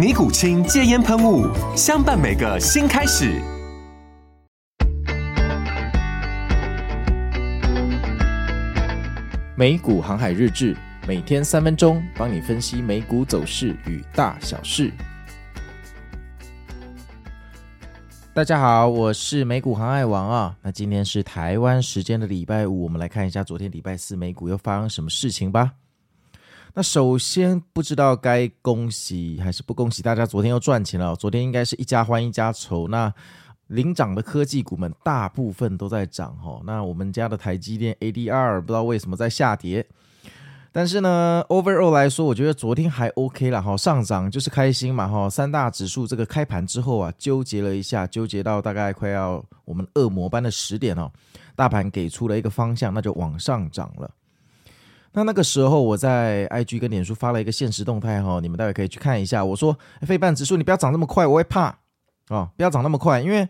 尼古清戒烟喷雾，相伴每个新开始。美股航海日志，每天三分钟，帮你分析美股走势与大小事。大家好，我是美股航海王啊。那今天是台湾时间的礼拜五，我们来看一下昨天礼拜四美股又发生什么事情吧。那首先不知道该恭喜还是不恭喜大家，昨天又赚钱了。昨天应该是一家欢一家愁。那领涨的科技股们大部分都在涨哈。那我们家的台积电 ADR 不知道为什么在下跌，但是呢，overall 来说，我觉得昨天还 OK 了哈。上涨就是开心嘛哈。三大指数这个开盘之后啊，纠结了一下，纠结到大概快要我们恶魔般的十点哦，大盘给出了一个方向，那就往上涨了。那那个时候，我在 IG 跟脸书发了一个限时动态哈，你们待会可以去看一下。我说，费半指数你不要涨那么快，我会怕哦，不要涨那么快，因为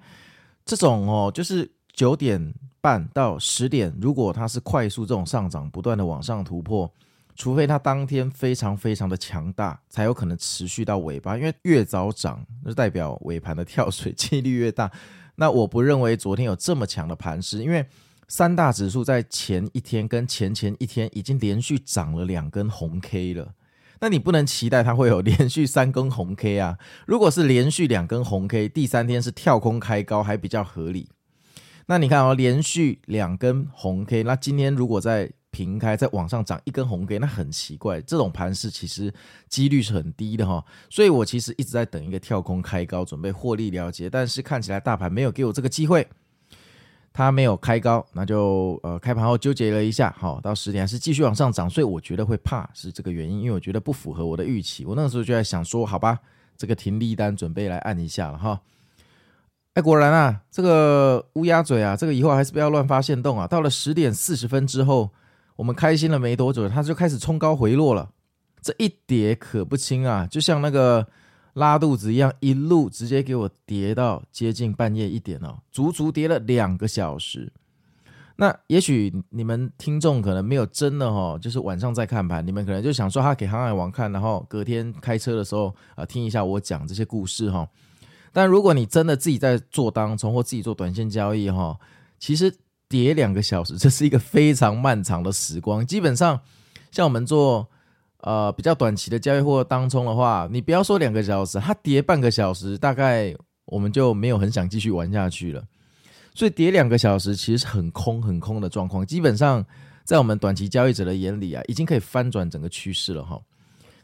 这种哦，就是九点半到十点，如果它是快速这种上涨，不断的往上突破，除非它当天非常非常的强大，才有可能持续到尾巴。因为越早涨，就代表尾盘的跳水几率越大。那我不认为昨天有这么强的盘势，因为。三大指数在前一天跟前前一天已经连续涨了两根红 K 了，那你不能期待它会有连续三根红 K 啊。如果是连续两根红 K，第三天是跳空开高还比较合理。那你看哦，连续两根红 K，那今天如果在平开再往上涨一根红 K，那很奇怪，这种盘势其实几率是很低的哈。所以我其实一直在等一个跳空开高，准备获利了结，但是看起来大盘没有给我这个机会。它没有开高，那就呃开盘后纠结了一下，好，到十点还是继续往上涨，所以我觉得会怕是这个原因，因为我觉得不符合我的预期。我那个时候就在想说，好吧，这个停利单准备来按一下了哈。哎，果然啊，这个乌鸦嘴啊，这个以后还是不要乱发限动啊。到了十点四十分之后，我们开心了没多久，它就开始冲高回落了，这一跌可不轻啊，就像那个。拉肚子一样，一路直接给我跌到接近半夜一点哦，足足跌了两个小时。那也许你们听众可能没有真的哈，就是晚上在看盘，你们可能就想说他给航海王看，然后隔天开车的时候啊听一下我讲这些故事哈。但如果你真的自己在做当冲或自己做短线交易哈，其实跌两个小时，这是一个非常漫长的时光。基本上像我们做。呃，比较短期的交易或当冲的话，你不要说两个小时，它跌半个小时，大概我们就没有很想继续玩下去了。所以跌两个小时其实是很空很空的状况，基本上在我们短期交易者的眼里啊，已经可以翻转整个趋势了哈。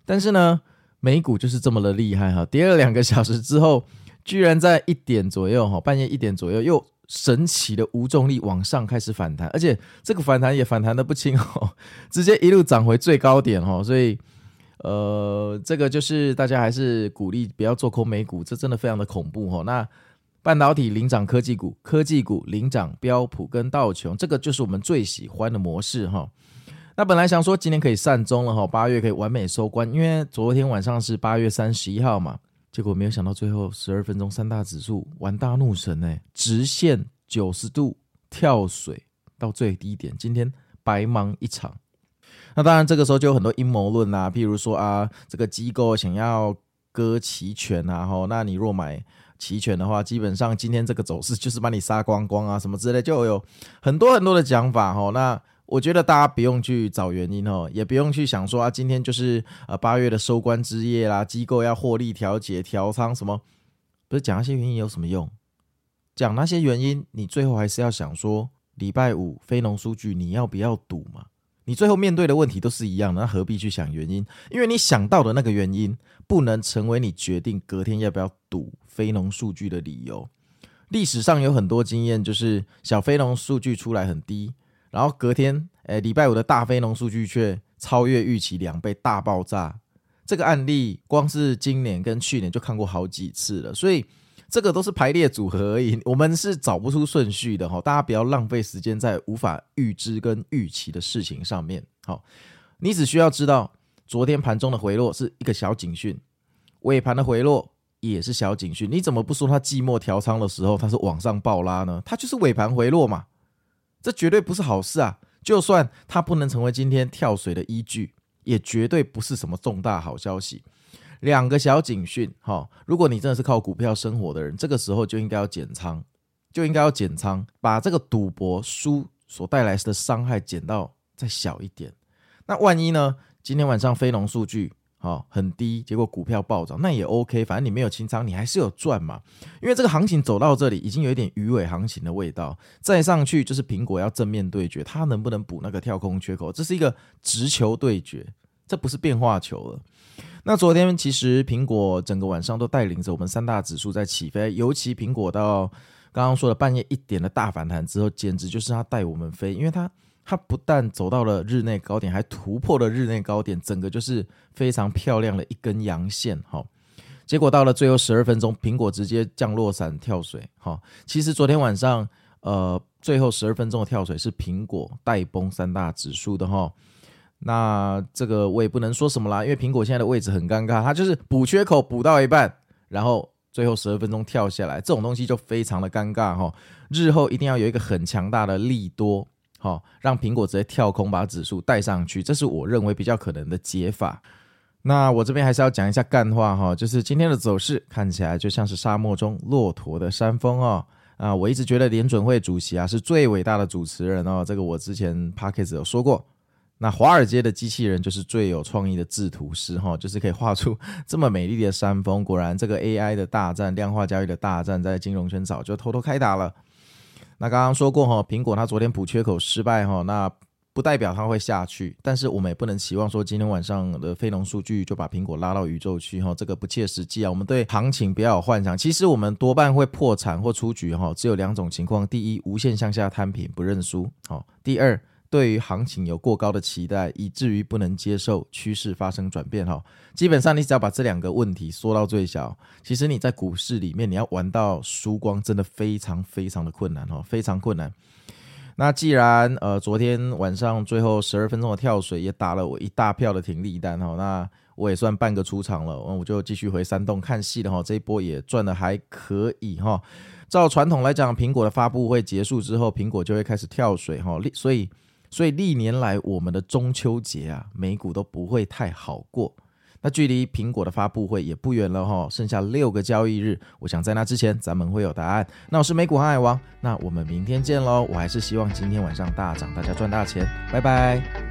但是呢，美股就是这么的厉害哈，跌了两个小时之后，居然在一点左右哈，半夜一点左右又。神奇的无重力往上开始反弹，而且这个反弹也反弹得不轻哦，直接一路涨回最高点哦，所以呃，这个就是大家还是鼓励不要做空美股，这真的非常的恐怖哦。那半导体领涨科技股，科技股领涨标普跟道琼，这个就是我们最喜欢的模式哈。那本来想说今天可以善终了哈，八月可以完美收官，因为昨天晚上是八月三十一号嘛。结果没有想到，最后十二分钟三大指数玩大怒神哎，直线九十度跳水到最低点，今天白忙一场。那当然，这个时候就有很多阴谋论啊，譬如说啊，这个机构想要割期权啊，吼，那你若买期权的话，基本上今天这个走势就是把你杀光光啊，什么之类，就有很多很多的讲法吼，那。我觉得大家不用去找原因哦，也不用去想说啊，今天就是呃八月的收官之夜啦，机构要获利调节调仓什么，不是讲那些原因有什么用？讲那些原因，你最后还是要想说，礼拜五非农数据你要不要赌嘛？你最后面对的问题都是一样的，那何必去想原因？因为你想到的那个原因，不能成为你决定隔天要不要赌非农数据的理由。历史上有很多经验，就是小非农数据出来很低，然后隔天，诶，礼拜五的大非农数据却超越预期两倍，大爆炸。这个案例光是今年跟去年就看过好几次了，所以这个都是排列组合而已，我们是找不出顺序的哈。大家不要浪费时间在无法预知跟预期的事情上面。好，你只需要知道，昨天盘中的回落是一个小警讯，尾盘的回落。也是小警讯，你怎么不说它季末调仓的时候它是往上暴拉呢？它就是尾盘回落嘛，这绝对不是好事啊！就算它不能成为今天跳水的依据，也绝对不是什么重大好消息。两个小警讯，哈，如果你真的是靠股票生活的人，这个时候就应该要减仓，就应该要减仓，把这个赌博输所带来的伤害减到再小一点。那万一呢？今天晚上非农数据。哦，很低，结果股票暴涨，那也 OK，反正你没有清仓，你还是有赚嘛。因为这个行情走到这里，已经有一点鱼尾行情的味道，再上去就是苹果要正面对决，它能不能补那个跳空缺口？这是一个直球对决，这不是变化球了。那昨天其实苹果整个晚上都带领着我们三大指数在起飞，尤其苹果到刚刚说的半夜一点的大反弹之后，简直就是它带我们飞，因为它。它不但走到了日内高点，还突破了日内高点，整个就是非常漂亮的一根阳线。哈，结果到了最后十二分钟，苹果直接降落伞跳水。哈，其实昨天晚上，呃，最后十二分钟的跳水是苹果带崩三大指数的。哈，那这个我也不能说什么啦，因为苹果现在的位置很尴尬，它就是补缺口补到一半，然后最后十二分钟跳下来，这种东西就非常的尴尬。哈，日后一定要有一个很强大的利多。好，让苹果直接跳空把指数带上去，这是我认为比较可能的解法。那我这边还是要讲一下干话哈，就是今天的走势看起来就像是沙漠中骆驼的山峰哦。啊，我一直觉得联准会主席啊是最伟大的主持人哦，这个我之前 Podcast 有说过。那华尔街的机器人就是最有创意的制图师哈，就是可以画出这么美丽的山峰。果然，这个 AI 的大战、量化交易的大战，在金融圈早就偷偷开打了。那刚刚说过哈，苹果它昨天补缺口失败哈，那不代表它会下去，但是我们也不能期望说今天晚上的非农数据就把苹果拉到宇宙去哈，这个不切实际啊。我们对行情不要有幻想，其实我们多半会破产或出局哈，只有两种情况：第一，无限向下摊平不认输；好，第二。对于行情有过高的期待，以至于不能接受趋势发生转变哈。基本上，你只要把这两个问题缩到最小，其实你在股市里面你要玩到输光，真的非常非常的困难哈，非常困难。那既然呃昨天晚上最后十二分钟的跳水也打了我一大票的停利单哈，那我也算半个出场了，我就继续回山洞看戏了哈。这一波也赚的还可以哈。照传统来讲，苹果的发布会结束之后，苹果就会开始跳水哈，所以。所以历年来，我们的中秋节啊，美股都不会太好过。那距离苹果的发布会也不远了哈，剩下六个交易日，我想在那之前，咱们会有答案。那我是美股航海王，那我们明天见喽。我还是希望今天晚上大涨，大家赚大钱，拜拜。